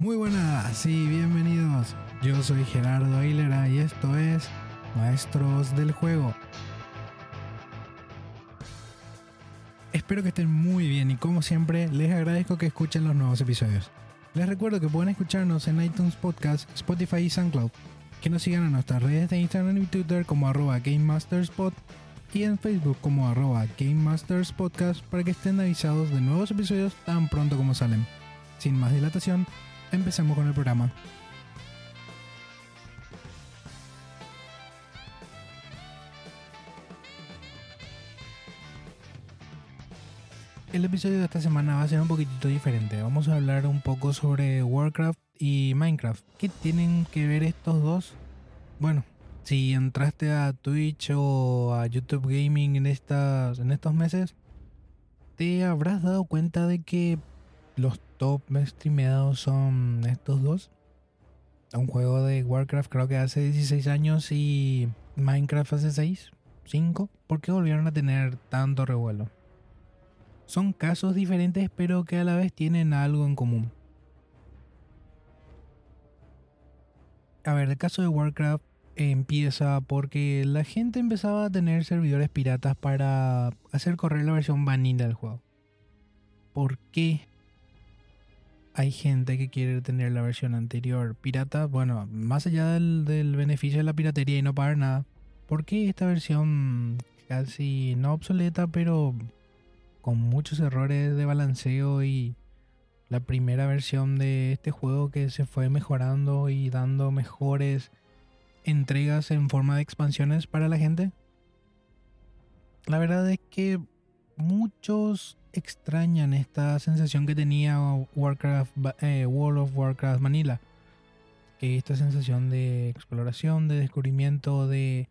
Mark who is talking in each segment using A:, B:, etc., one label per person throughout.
A: Muy buenas y bienvenidos. Yo soy Gerardo Ailera y esto es Maestros del Juego. Espero que estén muy bien y como siempre les agradezco que escuchen los nuevos episodios. Les recuerdo que pueden escucharnos en iTunes Podcast, Spotify y SoundCloud. Que nos sigan en nuestras redes de Instagram y Twitter como arroba GameMastersPod y en Facebook como arroba GameMastersPodcast para que estén avisados de nuevos episodios tan pronto como salen. Sin más dilatación, empecemos con el programa. El episodio de esta semana va a ser un poquitito diferente. Vamos a hablar un poco sobre Warcraft y Minecraft. ¿Qué tienen que ver estos dos? Bueno, si entraste a Twitch o a YouTube Gaming en, estas, en estos meses, te habrás dado cuenta de que los top streameados son estos dos. Un juego de Warcraft creo que hace 16 años y Minecraft hace 6, 5. ¿Por qué volvieron a tener tanto revuelo? Son casos diferentes pero que a la vez tienen algo en común. A ver, el caso de Warcraft empieza porque la gente empezaba a tener servidores piratas para hacer correr la versión vanilla del juego. ¿Por qué hay gente que quiere tener la versión anterior pirata? Bueno, más allá del, beneficio de la piratería y no pagar nada, ¿por qué esta versión casi no obsoleta pero con muchos errores de balanceo y la primera versión de este juego que se fue mejorando y dando mejores entregas en forma de expansiones para la gente. La verdad es que muchos extrañan esta sensación que tenía Warcraft, eh, World of Warcraft Manila. Esta sensación de exploración, de descubrimiento, de...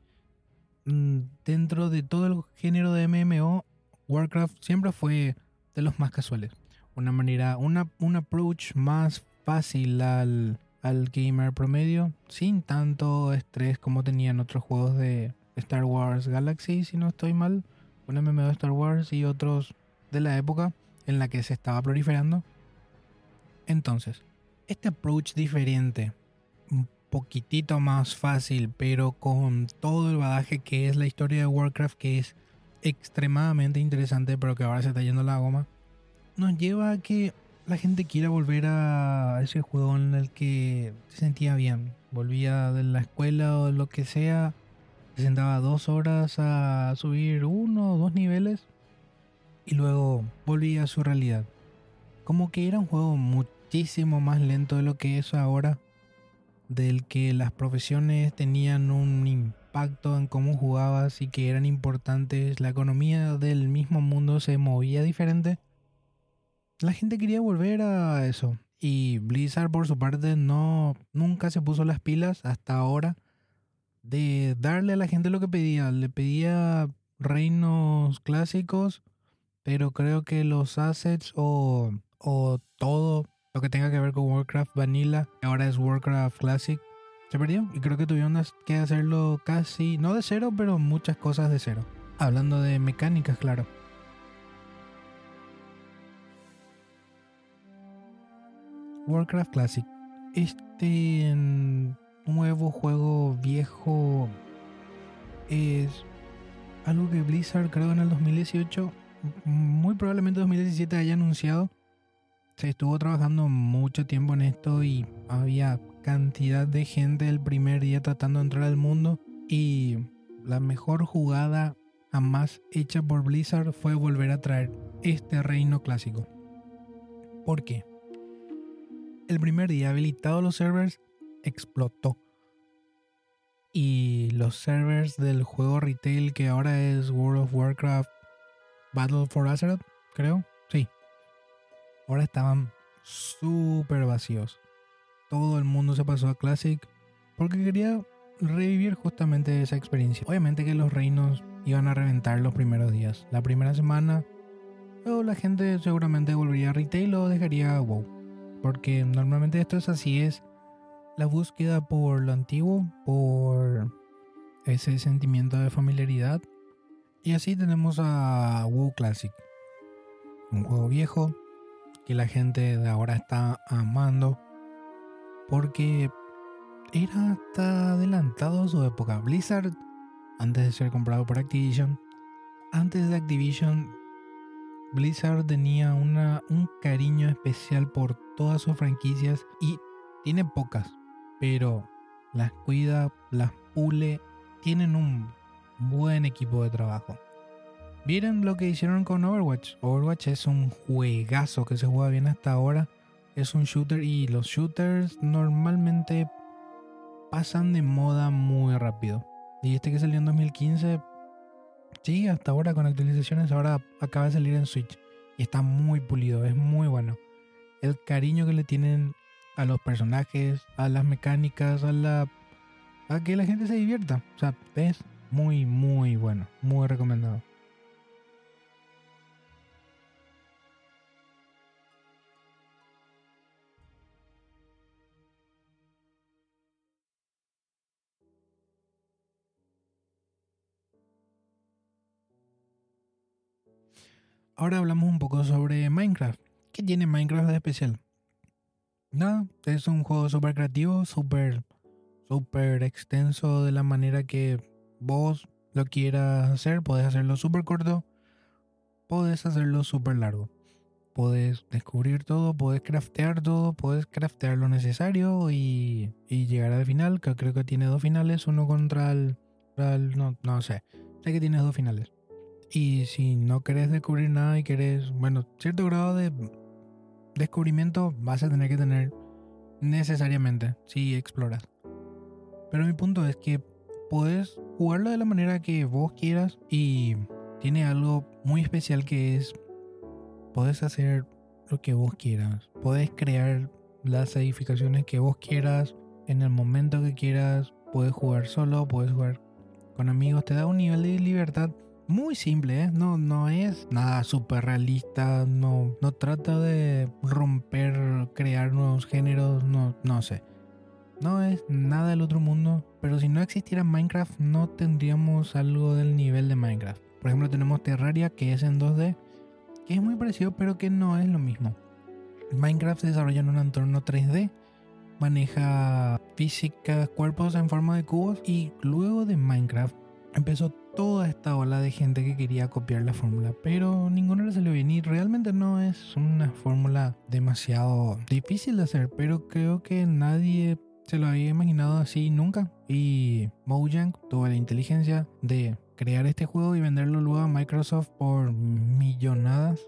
A: Mm, dentro de todo el género de MMO, Warcraft siempre fue de los más casuales. Una manera, un approach más fácil al, al gamer promedio, sin tanto estrés como tenían otros juegos de Star Wars Galaxy, si no estoy mal, un MMO de Star Wars y otros de la época en la que se estaba proliferando. Entonces, este approach diferente, un poquitito más fácil, pero con todo el badaje que es la historia de Warcraft, que es extremadamente interesante, pero que ahora se está yendo la goma, nos lleva a que la gente quiera volver a ese juego en el que se sentía bien. Volvía de la escuela o lo que sea, se sentaba dos horas a subir uno o dos niveles y luego volvía a su realidad. Como que era un juego muchísimo más lento de lo que es ahora, del que las profesiones tenían un impacto en cómo jugabas y que eran importantes, la economía del mismo mundo se movía diferente. La gente quería volver a eso. Y Blizzard por su parte no nunca se puso las pilas hasta ahora de darle a la gente lo que pedía. Le pedía reinos clásicos, pero creo que los assets o, o todo lo que tenga que ver con Warcraft Vanilla, ahora es Warcraft Classic, se perdió. Y creo que tuvieron que hacerlo casi, no de cero, pero muchas cosas de cero. Hablando de mecánicas, claro. Warcraft Classic. Este nuevo juego viejo es algo que Blizzard creo en el 2018, muy probablemente 2017 haya anunciado. Se estuvo trabajando mucho tiempo en esto y había cantidad de gente el primer día tratando de entrar al mundo y la mejor jugada jamás hecha por Blizzard fue volver a traer este reino clásico. ¿Por qué? El primer día habilitado los servers explotó. Y los servers del juego retail que ahora es World of Warcraft Battle for Azeroth, creo, sí. Ahora estaban súper vacíos todo el mundo se pasó a Classic porque quería revivir justamente esa experiencia. Obviamente que los reinos iban a reventar los primeros días. La primera semana, o la gente seguramente volvería a retail o dejaría WoW. Porque normalmente esto es así, es la búsqueda por lo antiguo, por ese sentimiento de familiaridad. Y así tenemos a WoW Classic. Un juego viejo que la gente de ahora está amando porque era hasta adelantado su época. Blizzard, antes de ser comprado por Activision, antes de Activision, Blizzard tenía una, un cariño especial por todas sus franquicias y tiene pocas, pero las cuida, las pule, tienen un buen equipo de trabajo. Miren lo que hicieron con Overwatch. Overwatch es un juegazo que se juega bien hasta ahora. Es un shooter y los shooters normalmente pasan de moda muy rápido. Y este que salió en 2015, sí, hasta ahora con actualizaciones, ahora acaba de salir en Switch. Y está muy pulido, es muy bueno. El cariño que le tienen a los personajes, a las mecánicas, a la a que la gente se divierta. O sea, es muy, muy bueno, muy recomendado. Ahora hablamos un poco sobre Minecraft. ¿Qué tiene Minecraft de especial? Nada, es un juego súper creativo, súper, súper extenso de la manera que vos lo quieras hacer. Podés hacerlo súper corto, podés hacerlo súper largo. Podés descubrir todo, podés craftear todo, podés craftear lo necesario y, y llegar al final, que creo que tiene dos finales, uno contra el... no, no sé, sé que tienes dos finales. Y si no querés descubrir nada y querés, bueno, cierto grado de descubrimiento vas a tener que tener necesariamente si exploras. Pero mi punto es que puedes jugarlo de la manera que vos quieras y tiene algo muy especial que es puedes hacer lo que vos quieras. Puedes crear las edificaciones que vos quieras en el momento que quieras. Puedes jugar solo, puedes jugar con amigos. Te da un nivel de libertad muy simple, ¿eh? no, no es nada súper realista, no, no trata de romper, crear nuevos géneros, no, no sé. No es nada del otro mundo, pero si no existiera Minecraft no tendríamos algo del nivel de Minecraft. Por ejemplo tenemos Terraria que es en 2D, que es muy parecido pero que no es lo mismo. Minecraft se desarrolla en un entorno 3D, maneja física, cuerpos en forma de cubos y luego de Minecraft empezó toda esta ola de gente que quería copiar la fórmula, pero ninguno le salió bien y realmente no es una fórmula demasiado difícil de hacer, pero creo que nadie se lo había imaginado así nunca y Mojang tuvo la inteligencia de crear este juego y venderlo luego a Microsoft por millonadas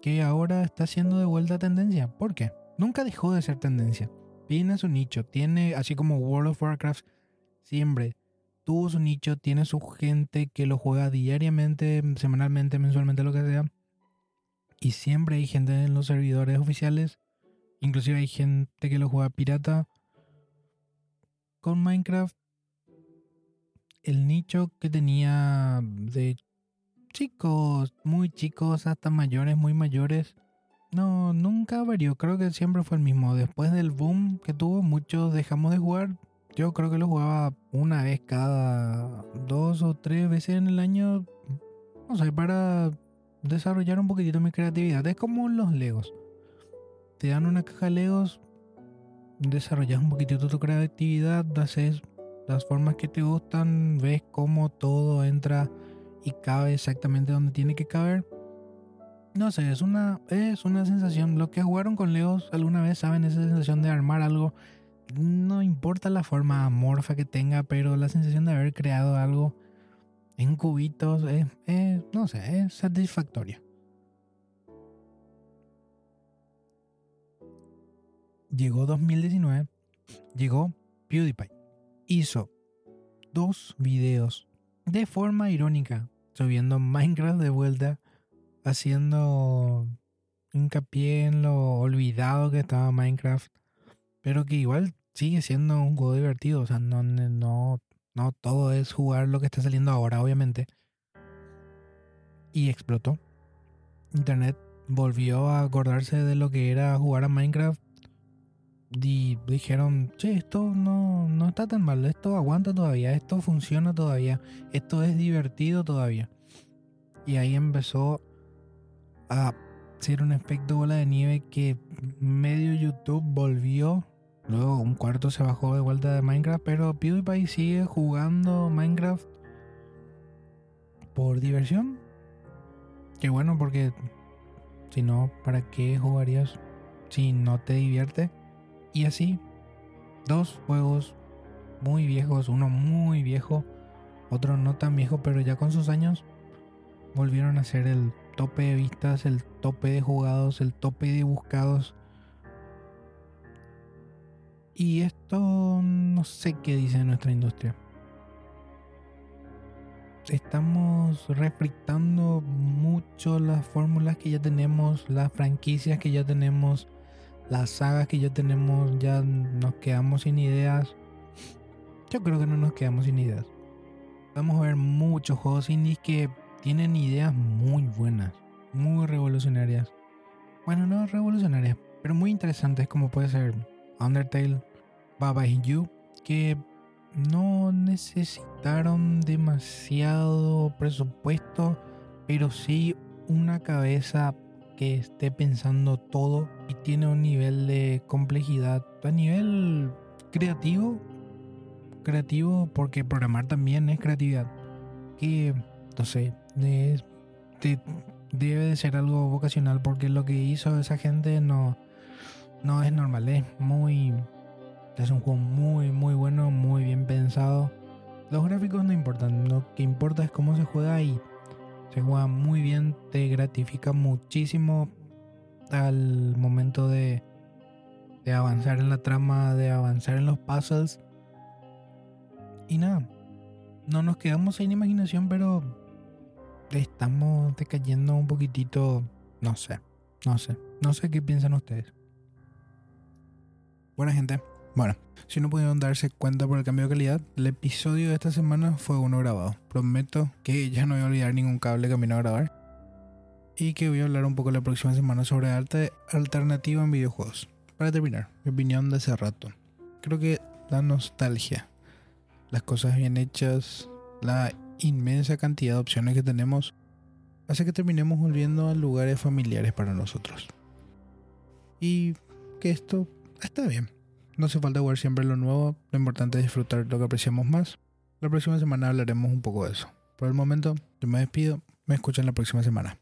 A: que ahora está siendo de vuelta tendencia. ¿Por qué? Nunca dejó de ser tendencia. Tiene su nicho, tiene así como World of Warcraft siempre tuvo su nicho, tiene su gente que lo juega diariamente, semanalmente, mensualmente, lo que sea. Y siempre hay gente en los servidores oficiales. Inclusive hay gente que lo juega pirata. Con Minecraft, el nicho que tenía de chicos, muy chicos, hasta mayores, muy mayores, no, nunca varió. Creo que siempre fue el mismo. Después del boom que tuvo, muchos dejamos de jugar yo creo que lo jugaba una vez cada dos o tres veces en el año. No sé, para desarrollar un poquitito mi creatividad. Es como los Legos. Te dan una caja de Legos, desarrollas un poquitito tu creatividad, haces las formas que te gustan, ves cómo todo entra y cabe exactamente donde tiene que caber. No sé, es una, es una sensación. Los que jugaron con Legos alguna vez saben esa sensación de armar algo no importa la forma amorfa que tenga, pero la sensación de haber creado algo en cubitos es, no sé, es satisfactoria. Llegó 2019, llegó PewDiePie. Hizo dos videos de forma irónica, subiendo Minecraft de vuelta, haciendo hincapié en lo olvidado que estaba Minecraft, pero que igual sigue siendo un juego divertido. O sea, no, no, no todo es jugar lo que está saliendo ahora, obviamente. Y explotó. Internet volvió a acordarse de lo que era jugar a Minecraft. Y dijeron, che, esto no, no está tan mal, esto aguanta todavía, esto funciona todavía, esto es divertido todavía. Y ahí empezó a sí era un efecto bola de nieve que medio YouTube volvió. Luego un cuarto se bajó de vuelta de Minecraft, pero PewDiePie sigue jugando Minecraft por diversión. Qué bueno porque si no, ¿para qué jugarías si no te divierte? Y así, dos juegos muy viejos, uno muy viejo, otro no tan viejo, pero ya con sus años, volvieron a ser el tope de vistas, el tope de jugados, el tope de buscados. Y esto no sé qué dice nuestra industria. Estamos refrictando mucho las fórmulas que ya tenemos, las franquicias que ya tenemos, las sagas que ya tenemos, ya nos quedamos sin ideas. Yo creo que no nos quedamos sin ideas. Vamos a ver muchos juegos indies que tienen ideas muy buenas, muy revolucionarias. Bueno, no revolucionarias, pero muy interesantes como puede ser Undertale, Baba y You, que no necesitaron demasiado presupuesto, pero sí una cabeza que esté pensando todo y tiene un nivel de complejidad a nivel creativo. Creativo porque programar también es creatividad. Que, no sé, de, debe de ser algo vocacional porque lo que hizo esa gente no, no es normal, es muy... Es un juego muy, muy bueno, muy bien pensado. Los gráficos no importan, lo que importa es cómo se juega y se juega muy bien, te gratifica muchísimo al momento de, de avanzar en la trama, de avanzar en los puzzles. Y nada, no nos quedamos sin imaginación, pero estamos decayendo un poquitito, no sé, no sé, no sé qué piensan ustedes. Buena gente. Bueno, si no pudieron darse cuenta por el cambio de calidad, el episodio de esta semana fue uno grabado. Prometo que ya no voy a olvidar ningún cable camino a grabar. Y que voy a hablar un poco la próxima semana sobre arte alternativa en videojuegos. Para terminar, mi opinión de hace rato. Creo que la nostalgia, las cosas bien hechas, la inmensa cantidad de opciones que tenemos hace que terminemos volviendo a lugares familiares para nosotros. Y que esto está bien. No hace falta jugar siempre lo nuevo, lo importante es disfrutar lo que apreciamos más. La próxima semana hablaremos un poco de eso. Por el momento, yo me despido, me escuchan la próxima semana.